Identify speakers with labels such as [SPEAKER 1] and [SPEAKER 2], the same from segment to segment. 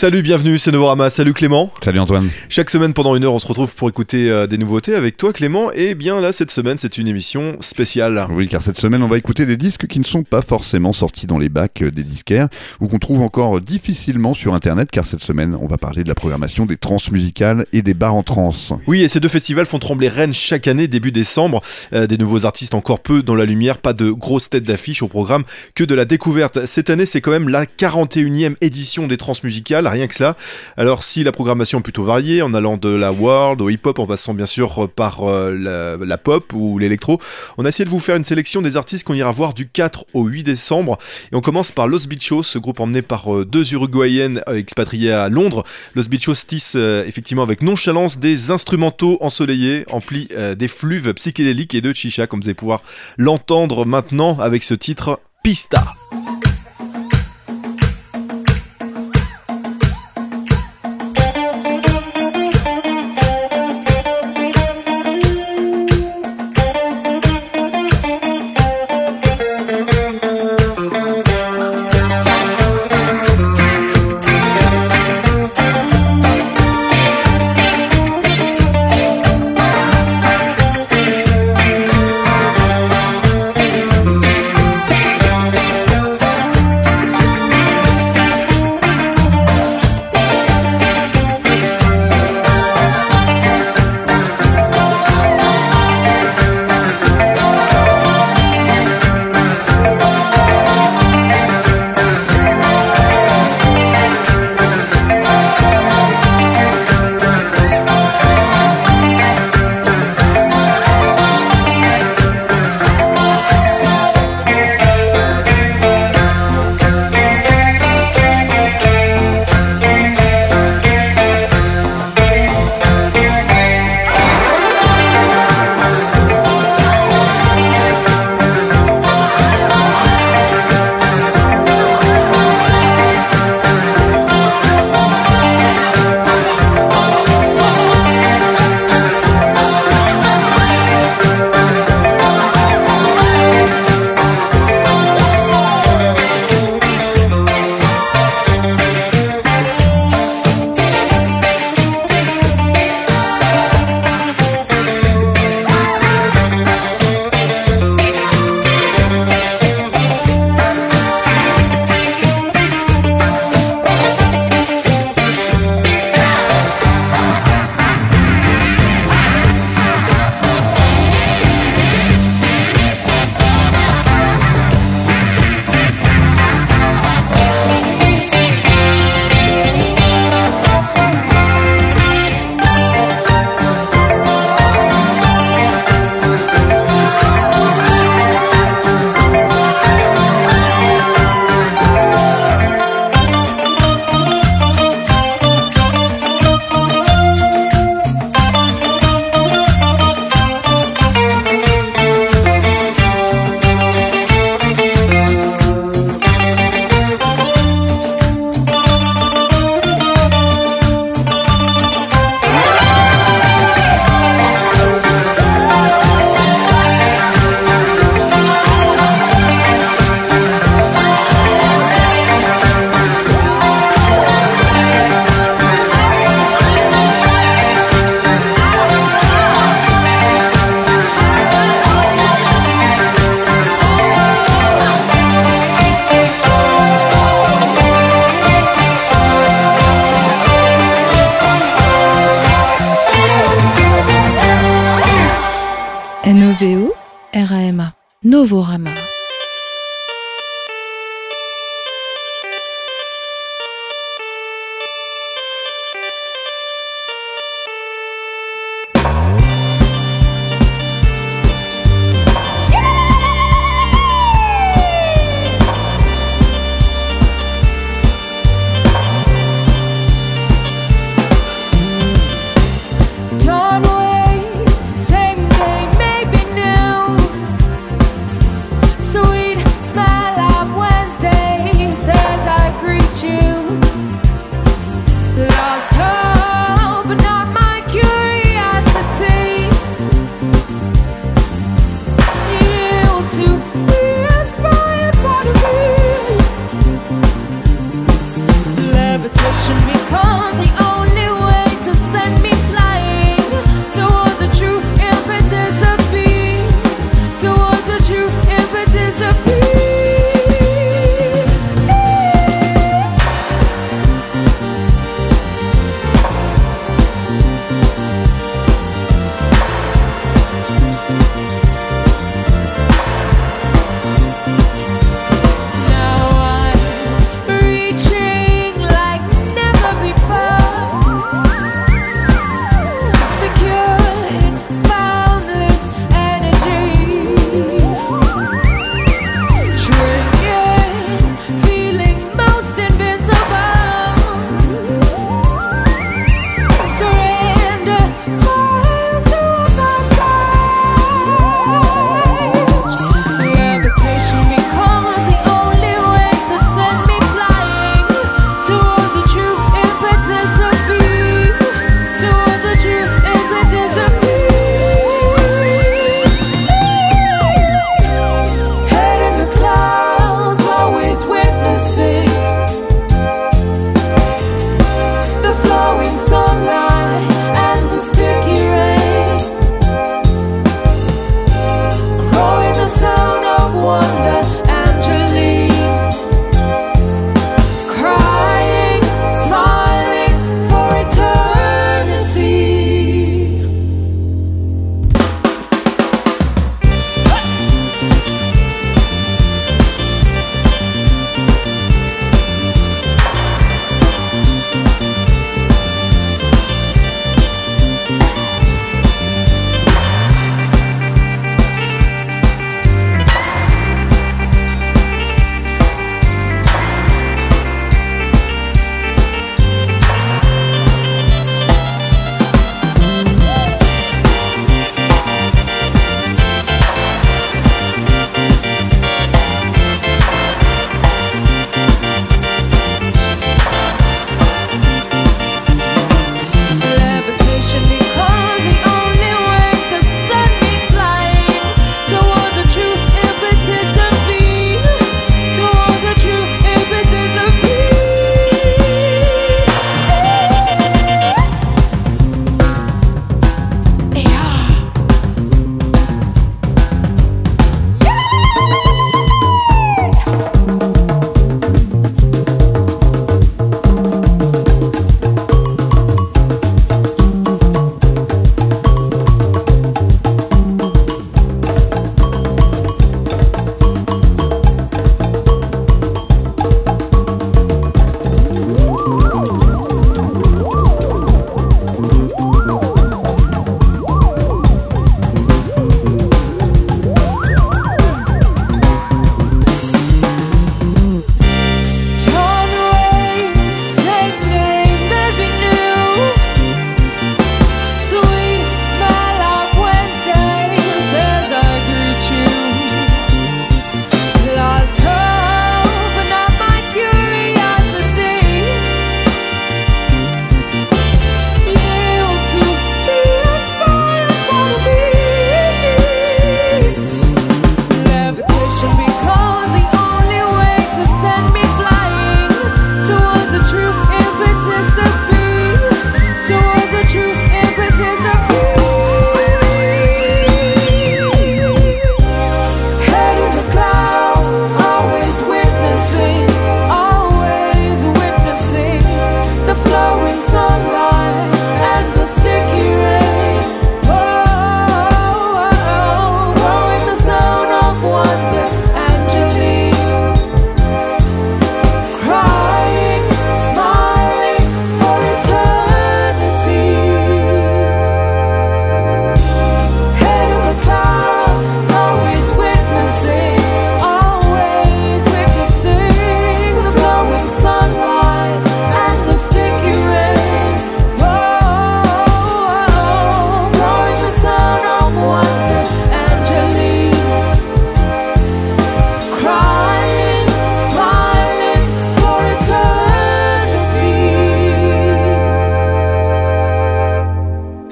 [SPEAKER 1] Salut, bienvenue, c'est Novorama. Salut Clément.
[SPEAKER 2] Salut Antoine.
[SPEAKER 1] Chaque semaine pendant une heure, on se retrouve pour écouter euh, des nouveautés avec toi Clément. Et bien là, cette semaine, c'est une émission spéciale.
[SPEAKER 2] Oui, car cette semaine, on va écouter des disques qui ne sont pas forcément sortis dans les bacs euh, des disquaires ou qu'on trouve encore difficilement sur Internet, car cette semaine, on va parler de la programmation des trans musicales et des bars en trans.
[SPEAKER 1] Oui, et ces deux festivals font trembler Rennes chaque année, début décembre. Euh, des nouveaux artistes encore peu dans la lumière, pas de grosses têtes d'affiche au programme, que de la découverte. Cette année, c'est quand même la 41e édition des trans musicales, rien que cela. Alors si la programmation est plutôt variée, en allant de la world au hip-hop, en passant bien sûr par euh, la, pop ou l'électro, on a essayé de vous faire une sélection des artistes qu'on ira voir du 4 au 8 décembre. Et on commence par Los Bichos, ce groupe emmené par euh, deux Uruguayennes euh, expatriées à Londres. Los Bichos tissent effectivement avec nonchalance des instrumentaux ensoleillés, emplis des fluves psychédéliques et de chicha, comme vous allez pouvoir l'entendre maintenant avec ce titre Pista.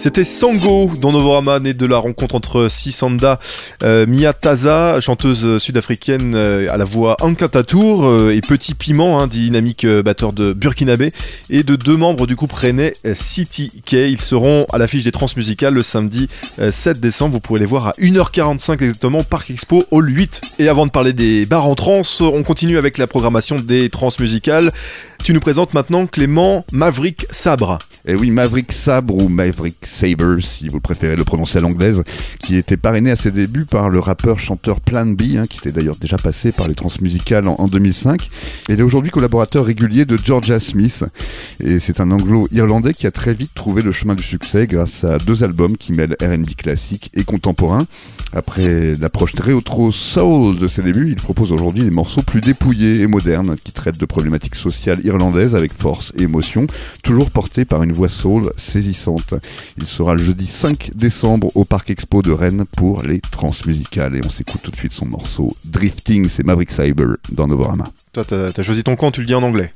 [SPEAKER 3] C'était Sango dans Novorama, né de la rencontre entre Sisanda euh, Miyataza, chanteuse sud-africaine euh, à la voix Ankatatour, euh, et Petit Piment, hein, dynamique euh, batteur de Burkinabé, et de deux membres du groupe rennais City K. Ils seront à l'affiche des transmusicales le samedi 7 décembre. Vous pourrez les voir à 1h45 exactement Parc Expo Hall 8. Et avant de parler des bars en trans, on continue avec la programmation des transmusicales. Tu nous présentes maintenant Clément Maverick Sabre.
[SPEAKER 2] Et eh oui, Maverick Sabre ou Maverick Saber, si vous préférez le prononcer à l'anglaise, qui était parrainé à ses débuts par le rappeur-chanteur Plan B, hein, qui était d'ailleurs déjà passé par les transmusicales en, en 2005. Et il est aujourd'hui collaborateur régulier de Georgia Smith. Et c'est un anglo-irlandais qui a très vite trouvé le chemin du succès grâce à deux albums qui mêlent RB classique et contemporain. Après l'approche très rétro soul de ses débuts, il propose aujourd'hui des morceaux plus dépouillés et modernes qui traitent de problématiques sociales irlandaises avec force et émotion, toujours portés par une voix soul saisissante. Il sera le jeudi 5 décembre au Parc Expo de Rennes pour les transmusicales et on s'écoute tout de suite son morceau Drifting, c'est Maverick Cyber dans Novorama.
[SPEAKER 3] Toi, t'as as choisi ton camp, tu le dis en anglais.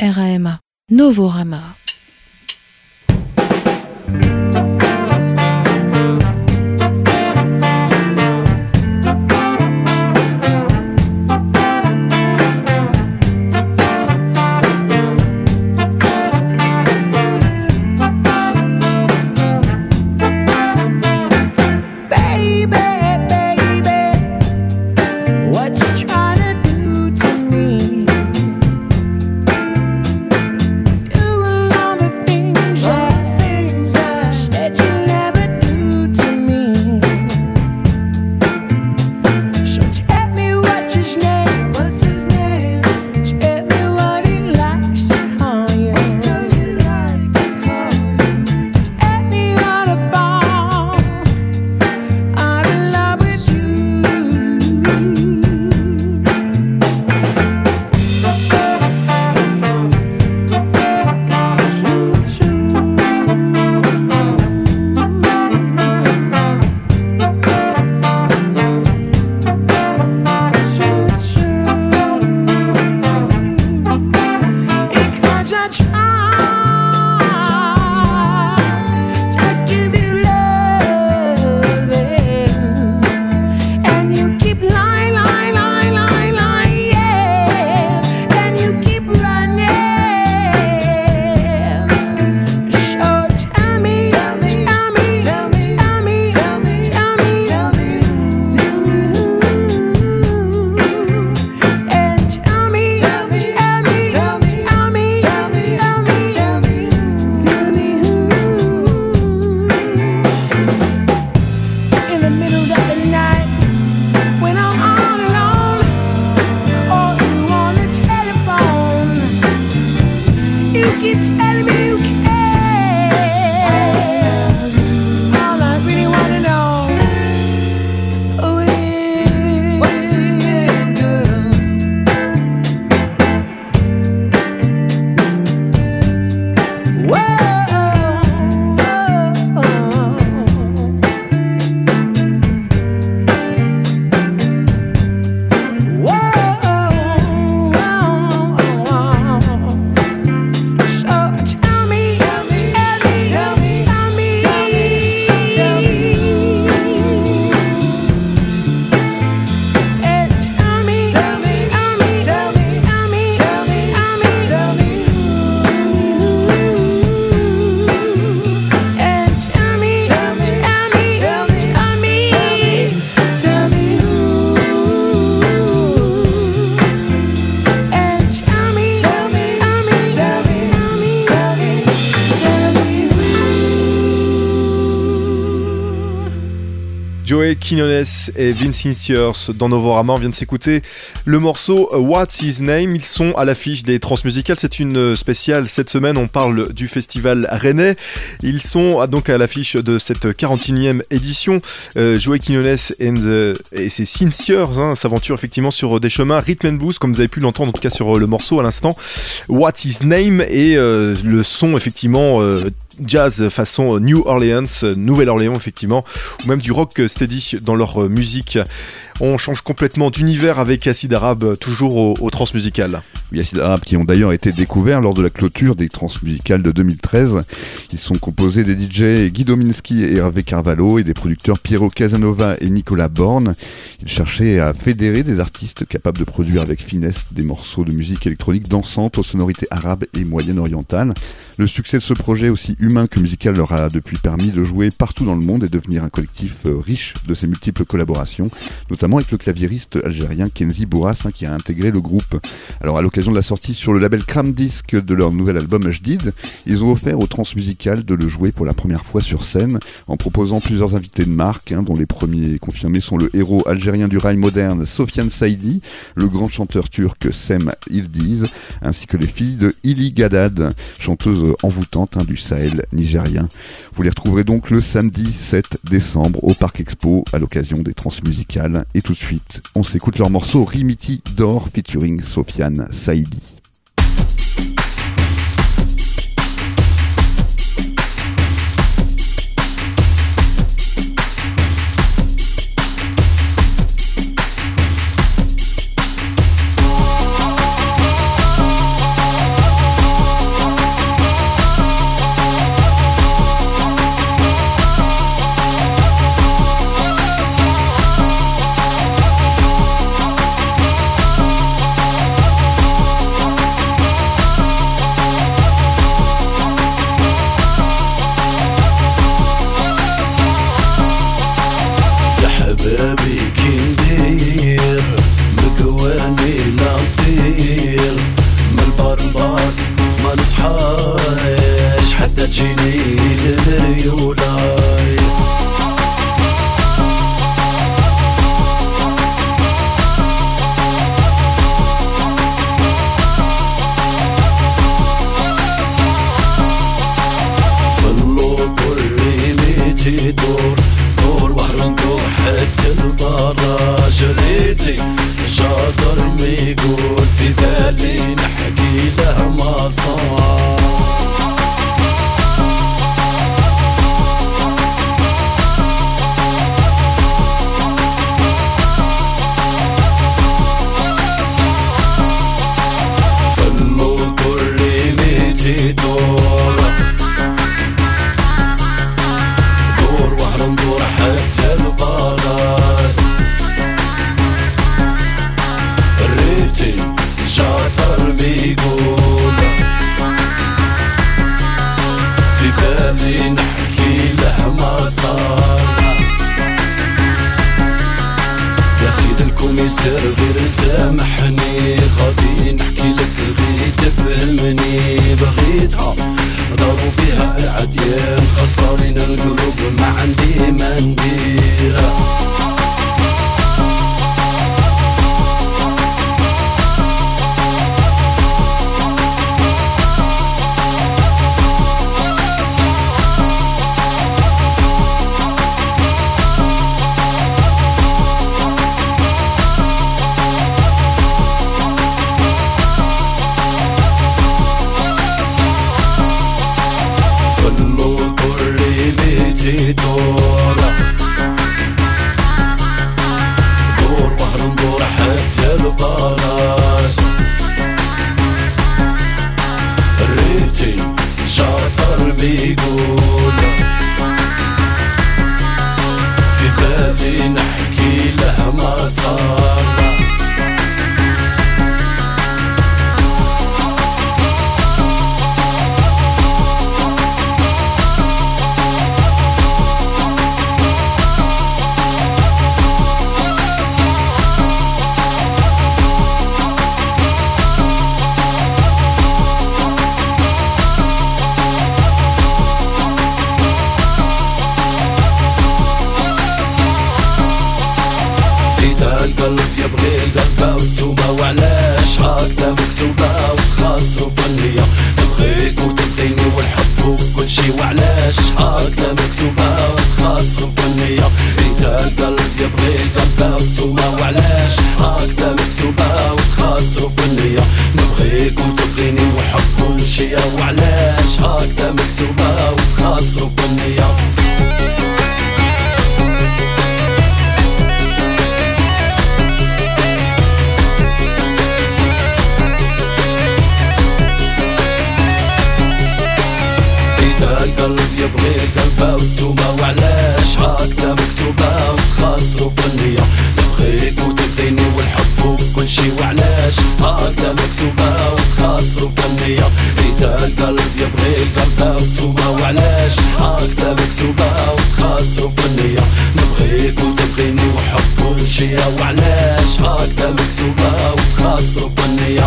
[SPEAKER 4] R-A-M-A. Novorama.
[SPEAKER 1] Quinones et Vincentiers dans Novorama. On vient s'écouter le morceau What's His Name. Ils sont à l'affiche des Transmusicales. C'est une spéciale. Cette semaine, on parle du festival rennais. Ils sont donc à l'affiche de cette 41e édition. Euh, Joey Quinones et ses Sincers hein, s'aventurent effectivement sur des chemins rhythm and blues, comme vous avez pu l'entendre en tout cas sur le morceau à l'instant. What's His Name et euh, le son effectivement euh, jazz façon New Orleans, Nouvelle-Orléans effectivement, ou même du rock steady dans leur musique. On change complètement d'univers avec Acid Arabe, toujours au, au transmusical.
[SPEAKER 2] Oui, Acid Arabe qui ont d'ailleurs été découverts lors de la clôture des transmusicales de 2013. Ils sont composés des DJ Guy Dominski et Hervé Carvalho et des producteurs Piero Casanova et Nicolas Borne. Ils cherchaient à fédérer des artistes capables de produire avec finesse des morceaux de musique électronique dansante aux sonorités arabes et moyen-orientales. Le succès de ce projet, aussi humain que musical, leur a depuis permis de jouer partout dans le monde et devenir un collectif euh, riche de ses multiples collaborations, notamment avec le claviériste algérien Kenzi Bourras hein, qui a intégré le groupe. Alors à l'occasion de la sortie sur le label Cram Disc de leur nouvel album Jdid, ils ont offert au transmusical de le jouer pour la première fois sur scène en proposant plusieurs invités de marque, hein, dont les premiers confirmés sont le héros algérien du rail moderne Sofiane Saidi, le grand chanteur turc Sem Ildiz, ainsi que les filles de Ili Gadad, chanteuse envoûtante hein, du Sahel nigérien. Vous les retrouverez donc le samedi 7 décembre au Parc Expo à l'occasion des transmusicales. Tout de suite, on s'écoute leur morceau Rimiti d'or featuring Sofiane Saidi.
[SPEAKER 5] وتباوتوما وعلاش؟ هكذا
[SPEAKER 6] مكتوبة وتقاسوا في النية نبغيك وتبغيني وحب كل شي وعلاش هكذا مكتوبة وتقاسوا في النية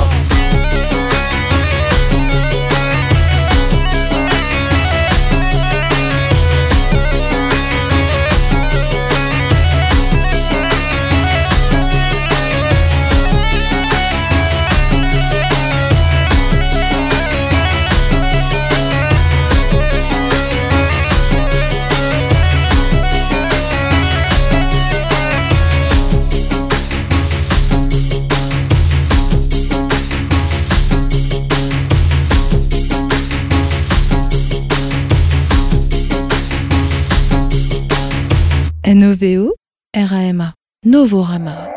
[SPEAKER 6] Novorama.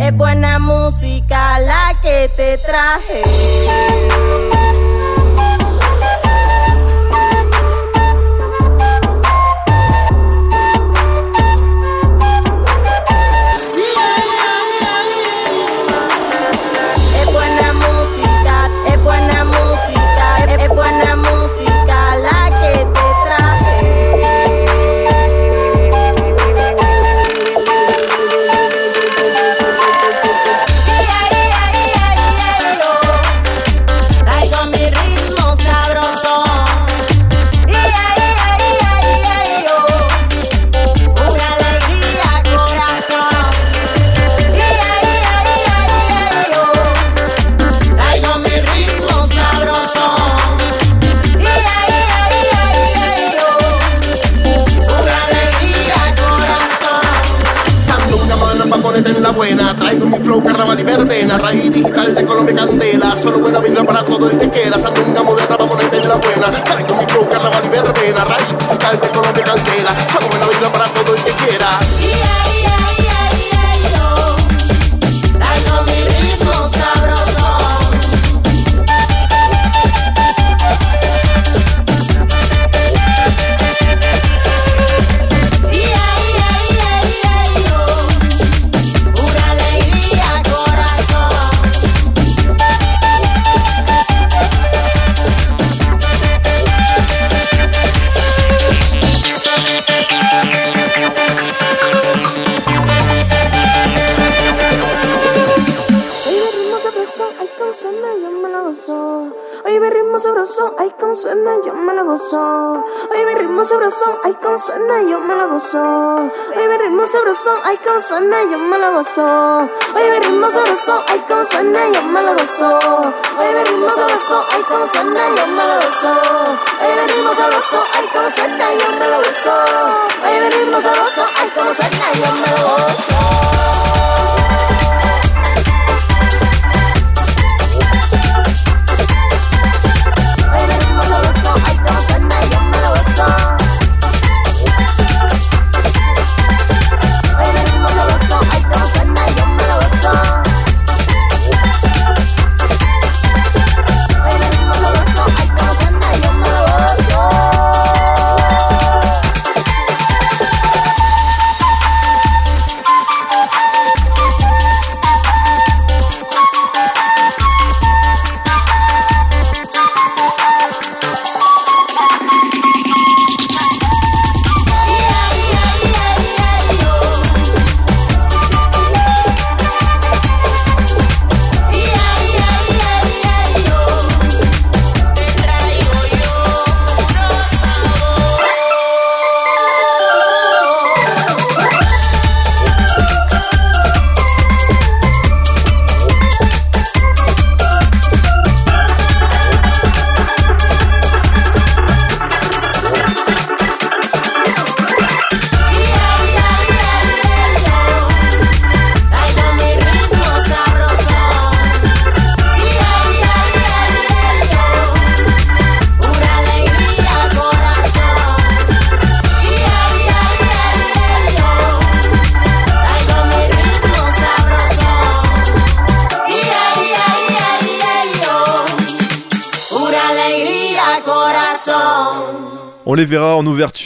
[SPEAKER 6] Es buena música la que te traje.
[SPEAKER 7] ponete en la buena. Traigo mi flow, carnaval y verbena. Raíz digital de Colombia Candela. Solo buena vibra para todo el que quiera.
[SPEAKER 5] Sandunga moderna para ponerte en la buena.
[SPEAKER 6] Traigo mi flow, carnaval y verbena. Raíz digital de Colombia Candela. Sabroso, ay como suena, yo me lo gozo. Mi ritmo sabroso, ay como suena, yo me lo gozo. Mi ritmo sabroso, ay como suena, yo me lo gozo. Mi ritmo sabroso, ay como suena, yo me lo gozo. Mi ritmo sabroso, ay como suena, yo me lo gozo. Mi ritmo sabroso, ay como suena, yo me lo gozo.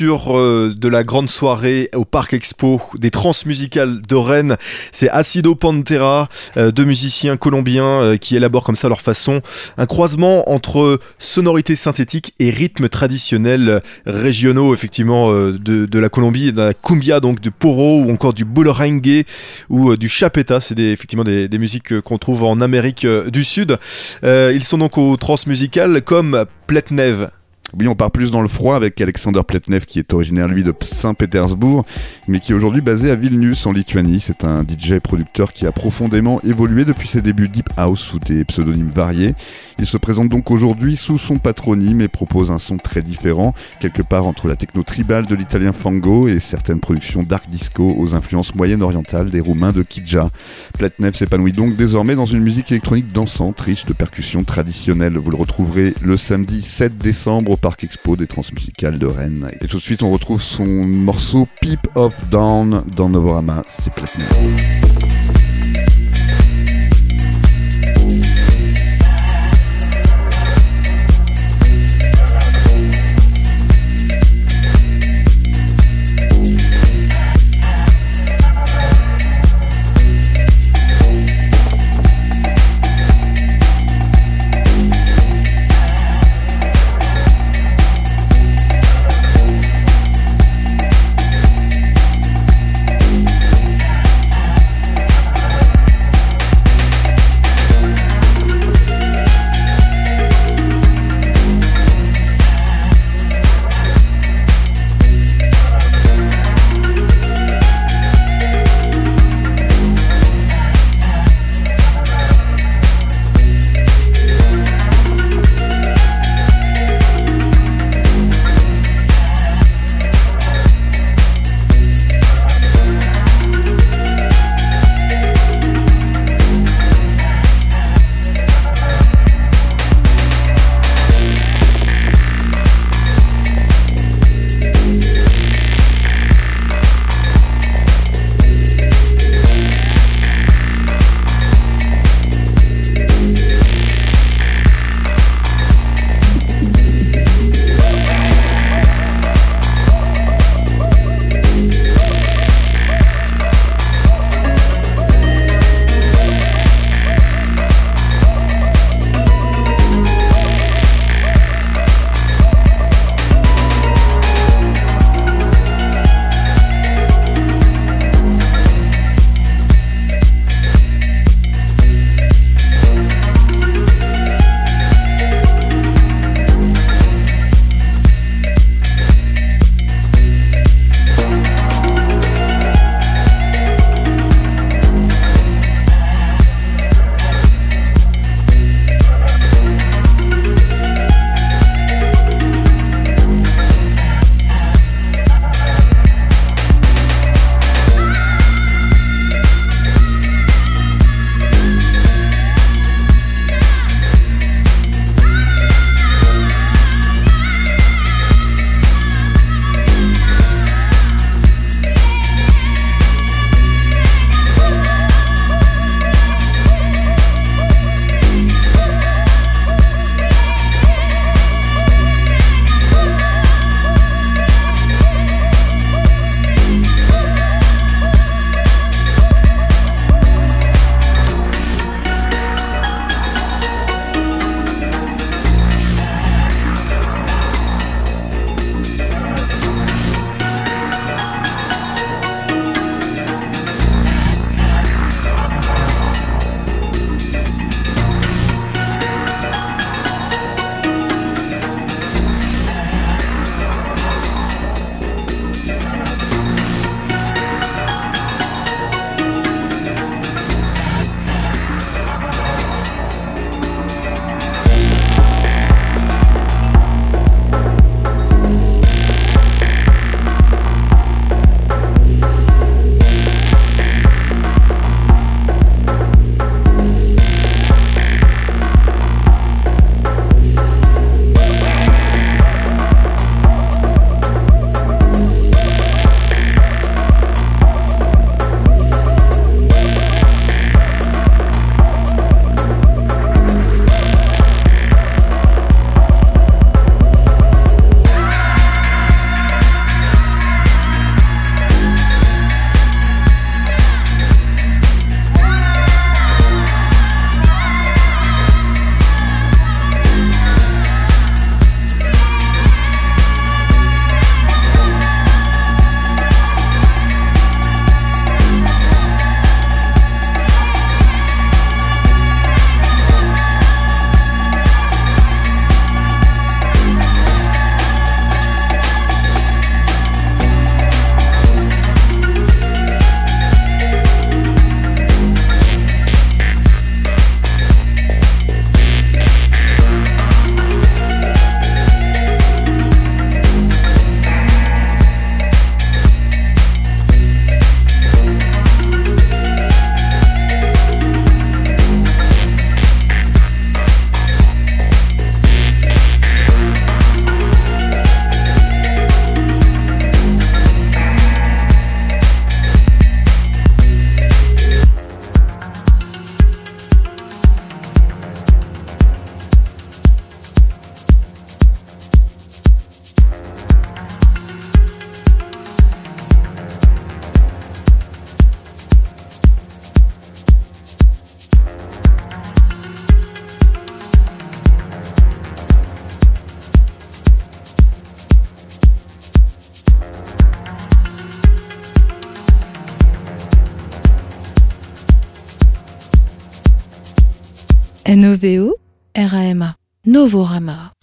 [SPEAKER 1] Euh, de la grande soirée au Parc Expo des transmusicales de Rennes. C'est Acido Pantera, euh, deux musiciens colombiens euh, qui élaborent comme ça leur façon un croisement entre sonorités synthétiques et rythmes traditionnels euh, régionaux effectivement de, de la Colombie, de la cumbia donc du poro ou encore du bullerengue ou du chapeta. C'est effectivement des, musiques qu'on trouve en Amérique du Sud. Ils sont donc au transmusical comme Pletnev.
[SPEAKER 2] Oui, on part plus dans le froid avec Alexander Pletnev qui est originaire lui de Saint-Pétersbourg, mais qui est aujourd'hui basé à Vilnius en Lituanie. C'est un DJ producteur qui a profondément évolué depuis ses débuts Deep House sous des pseudonymes variés. Il se présente donc aujourd'hui sous son patronyme et propose un son très différent, quelque part entre la techno tribale de l'italien Fango et certaines productions dark disco aux influences moyen-orientales des Roumains de Kidja. Pletnev s'épanouit donc désormais dans une musique électronique dansante, riche de percussions traditionnelles. Vous le retrouverez le samedi 7 décembre au Parc Expo des Transmusicales de Rennes. Et tout de suite, on retrouve son morceau Peep of Down dans Novorama. C'est Pletnev.
[SPEAKER 8] N-O-V-O-R-A-M-A.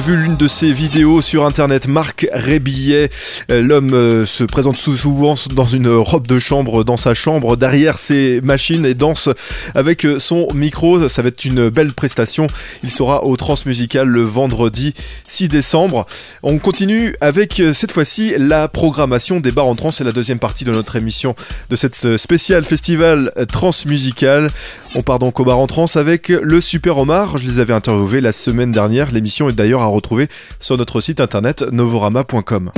[SPEAKER 1] Vu l'une de ses vidéos sur internet, Marc Rébillet. Euh, L'homme euh, se présente sou- souvent dans une robe de chambre, dans sa chambre, derrière ses machines et danse avec euh, son micro. Ça va être une belle prestation. Il sera au Transmusical le vendredi 6 décembre. On continue avec euh, cette fois-ci la programmation des bars en trans. C'est la deuxième partie de notre émission de cette euh, spéciale festival transmusical. On part donc au bar en trans avec le Super Omar. Je les avais interviewés la semaine dernière. L'émission est d'ailleurs à retrouver sur notre site internet novorama.com.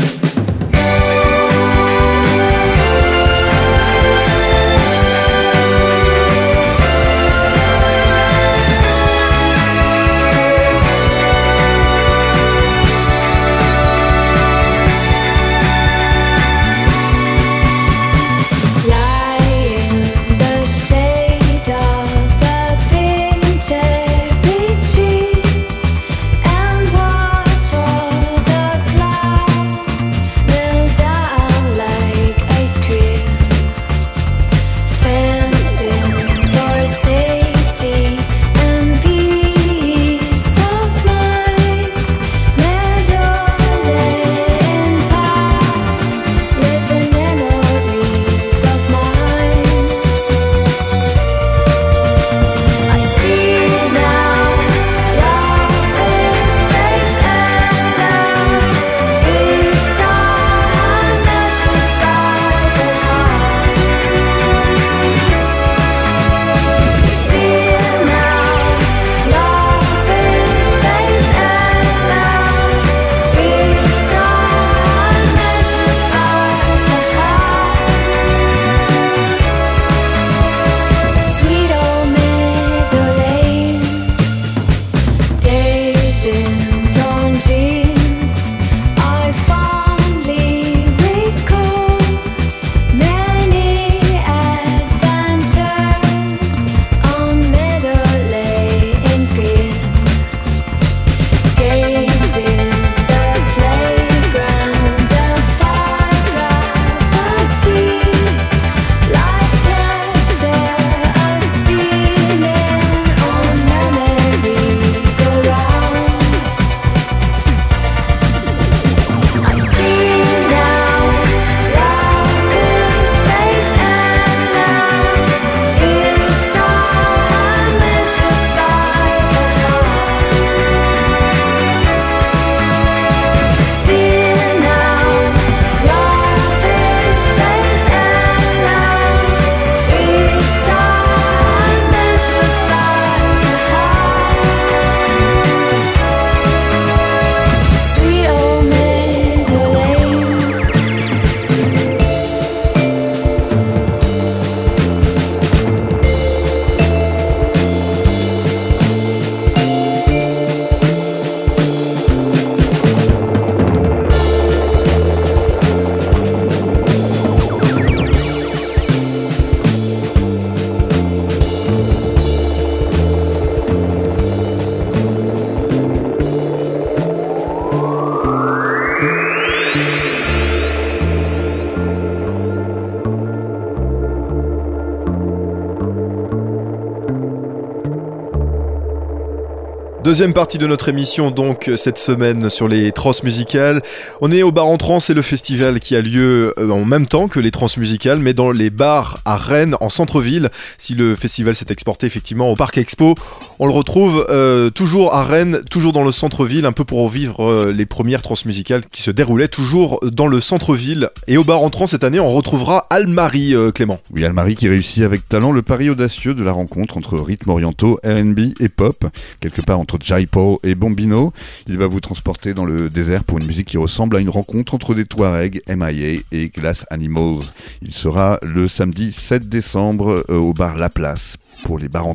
[SPEAKER 1] Deuxième partie de notre émission donc euh, cette semaine sur les trans musicales. On est au bar en trans, c'est le festival qui a lieu euh, en même temps que les trans musicales, mais dans les bars à Rennes, en centre-ville. Si le festival s'est exporté effectivement au Parc Expo, on le retrouve euh, toujours à Rennes, toujours dans le centre-ville, un peu pour vivre euh, les premières trans musicales qui se déroulaient toujours dans le centre-ville. Et au bar en trans cette année, on retrouvera Almarie, euh, Clément.
[SPEAKER 2] Oui, Almarie qui réussit avec talent le pari audacieux de la rencontre entre rythmes orientaux, R&B et pop, quelque part entre Jaipo et Bombino. Il va vous transporter dans le désert pour une musique qui ressemble à une rencontre entre des Touaregs, MIA et Glass Animals. Il sera le samedi 7 décembre euh, au bar La Place pour les bars en.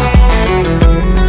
[SPEAKER 9] Thank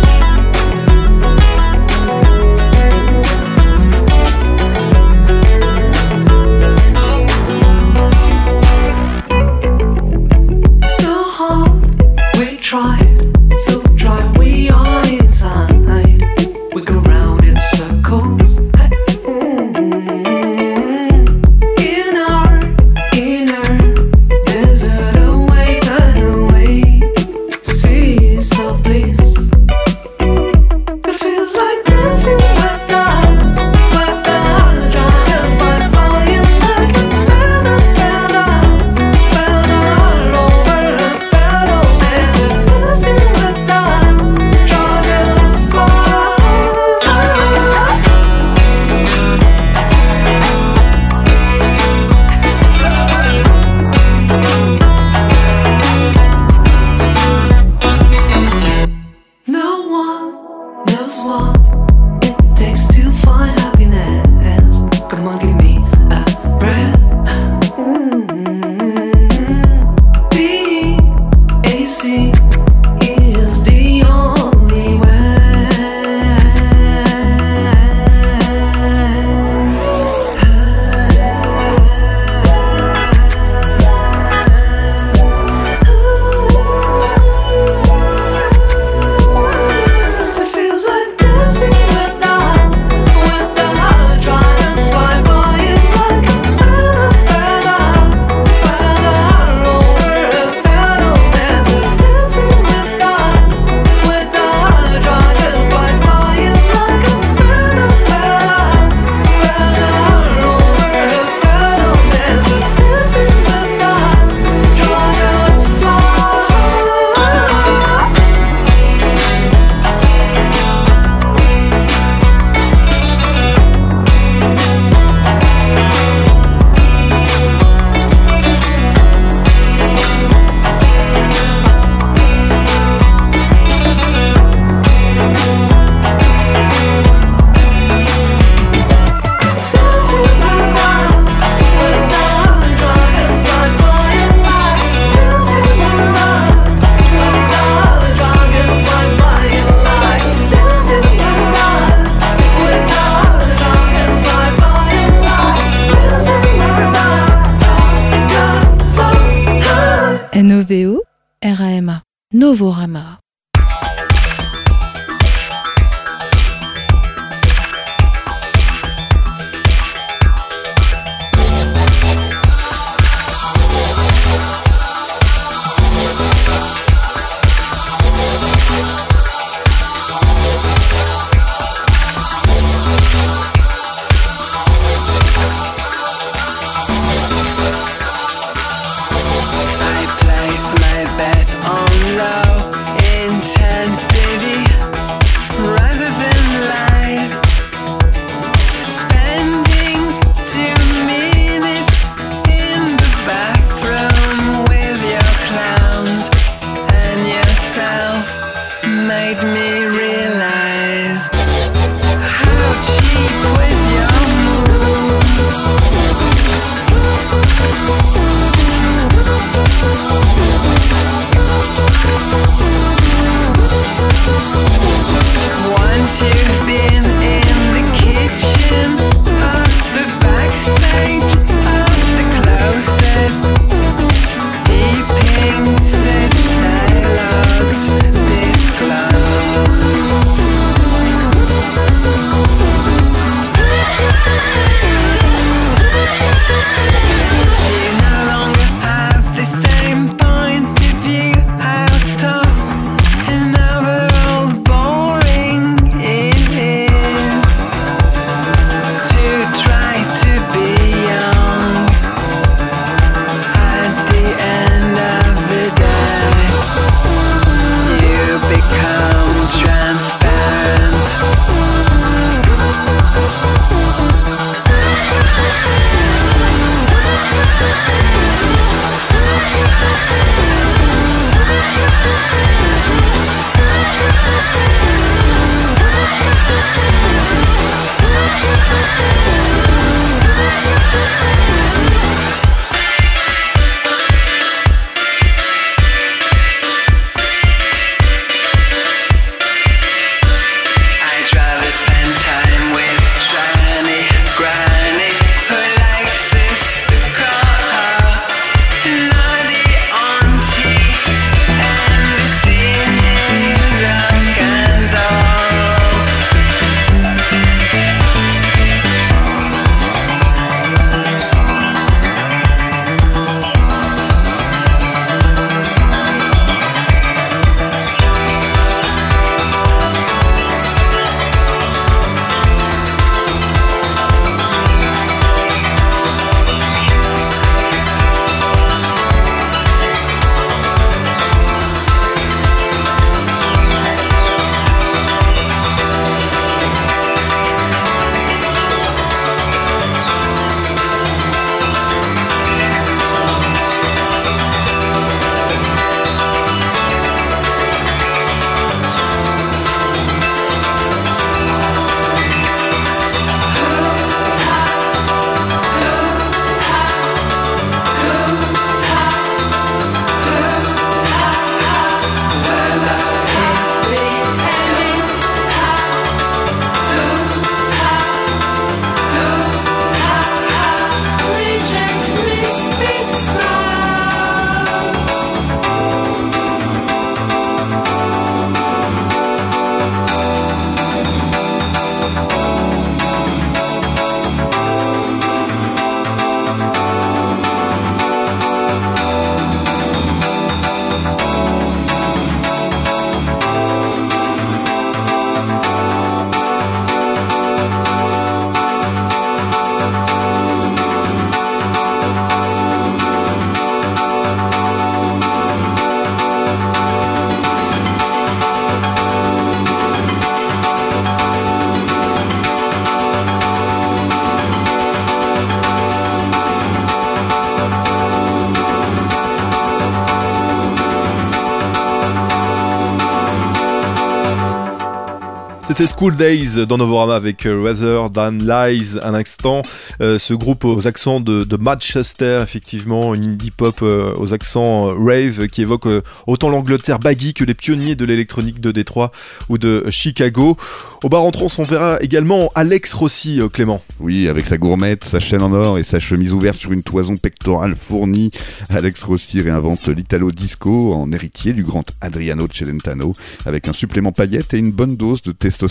[SPEAKER 1] C'était School Days dans Novorama avec euh, Rather Than Lies un instant. Euh, ce groupe aux accents de, de Manchester, effectivement, une hip-hop euh, aux accents euh, rave qui évoque euh, autant l'Angleterre baggy que les pionniers de l'électronique de Détroit ou de Chicago. Au bar en trance, on verra également Alex Rossi, euh, Clément.
[SPEAKER 5] Oui, avec sa gourmette, sa chaîne en or et sa chemise ouverte sur une toison pectorale fournie, Alex Rossi réinvente l'italo disco en héritier du grand Adriano Celentano avec un supplément paillette et une bonne dose de testostérone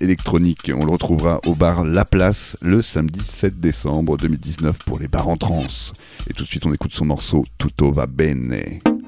[SPEAKER 5] électronique. On le retrouvera au bar La Place le samedi 7 décembre 2019 pour les bars en trance. Et tout de suite, on écoute son morceau Tutto va bene.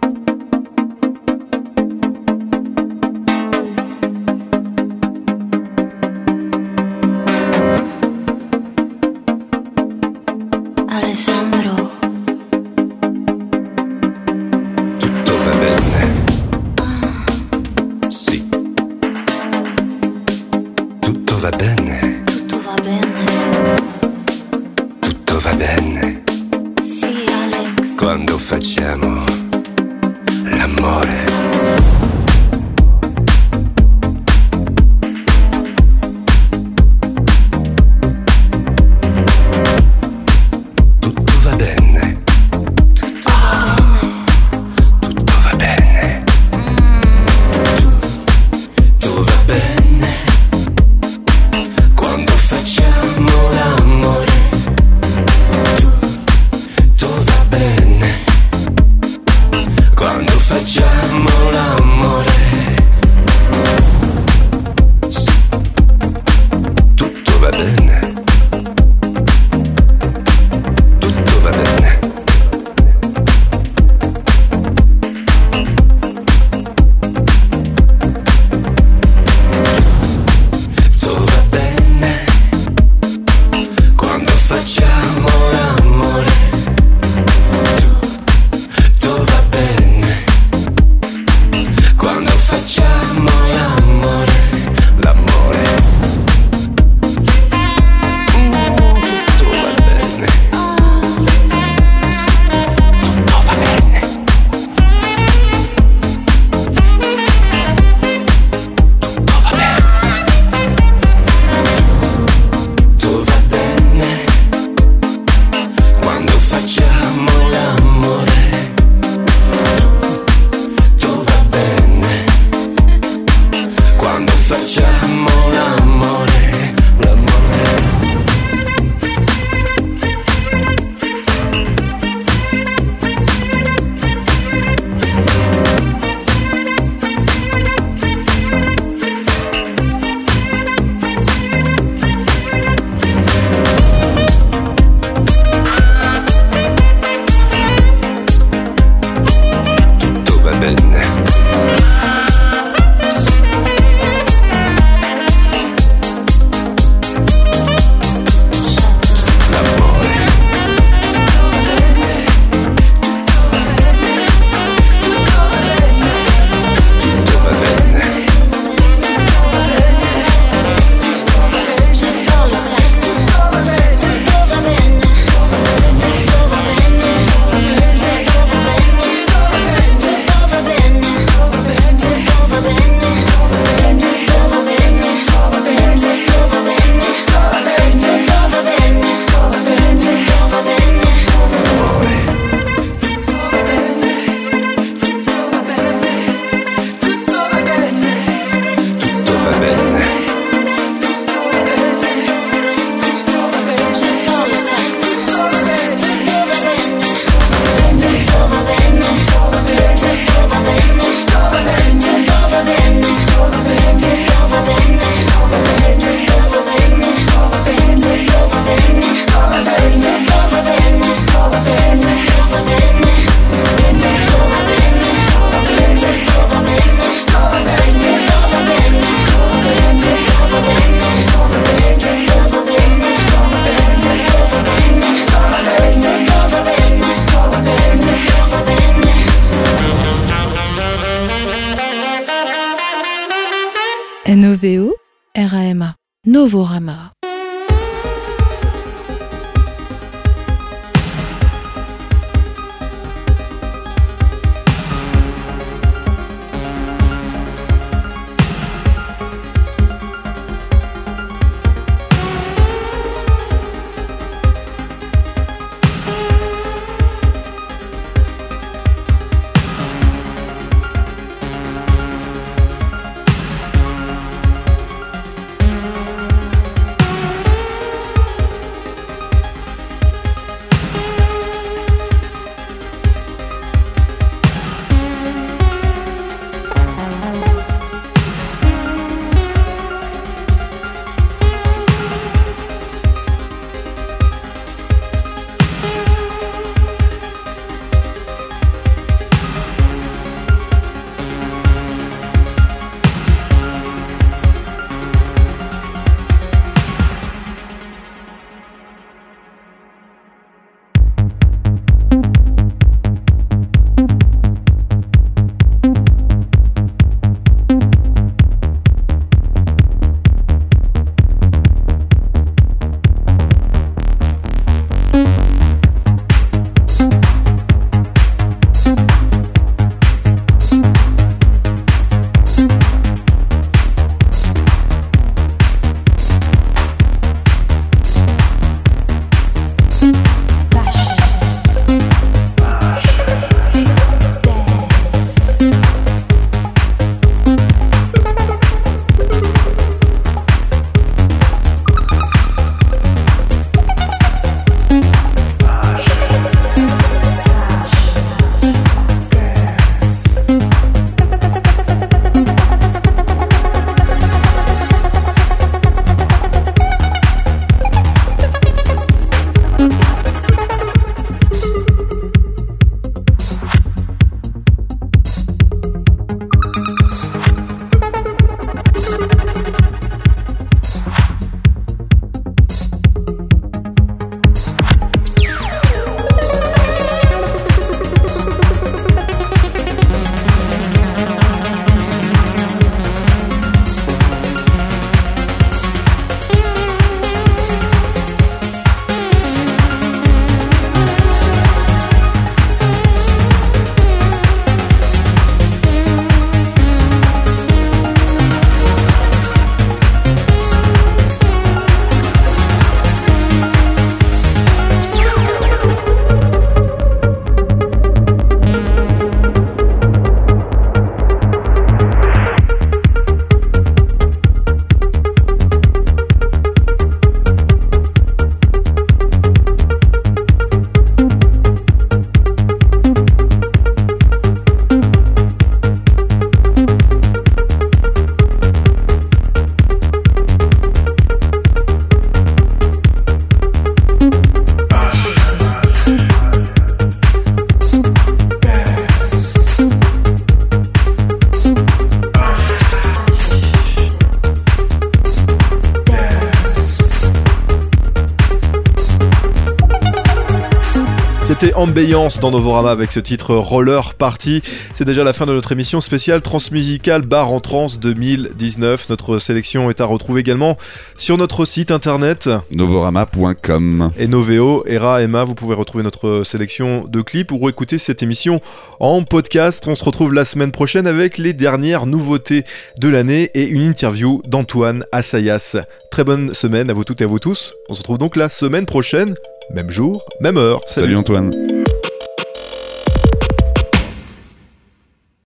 [SPEAKER 1] Ambiance dans Novorama avec ce titre Roller Party. C'est déjà la fin de notre émission spéciale transmusicale Bar en Trans 2019. Notre sélection est à retrouver également sur notre site internet
[SPEAKER 2] Novorama.com.
[SPEAKER 1] et Noveo, Era, Emma. Vous pouvez retrouver notre sélection de clips ou écouter cette émission en podcast. On se retrouve la semaine prochaine avec les dernières nouveautés de l'année et une interview d'Antoine Assayas. Très bonne semaine à vous toutes et à vous tous. On se retrouve donc la semaine prochaine, même jour, même heure.
[SPEAKER 2] Salut Antoine.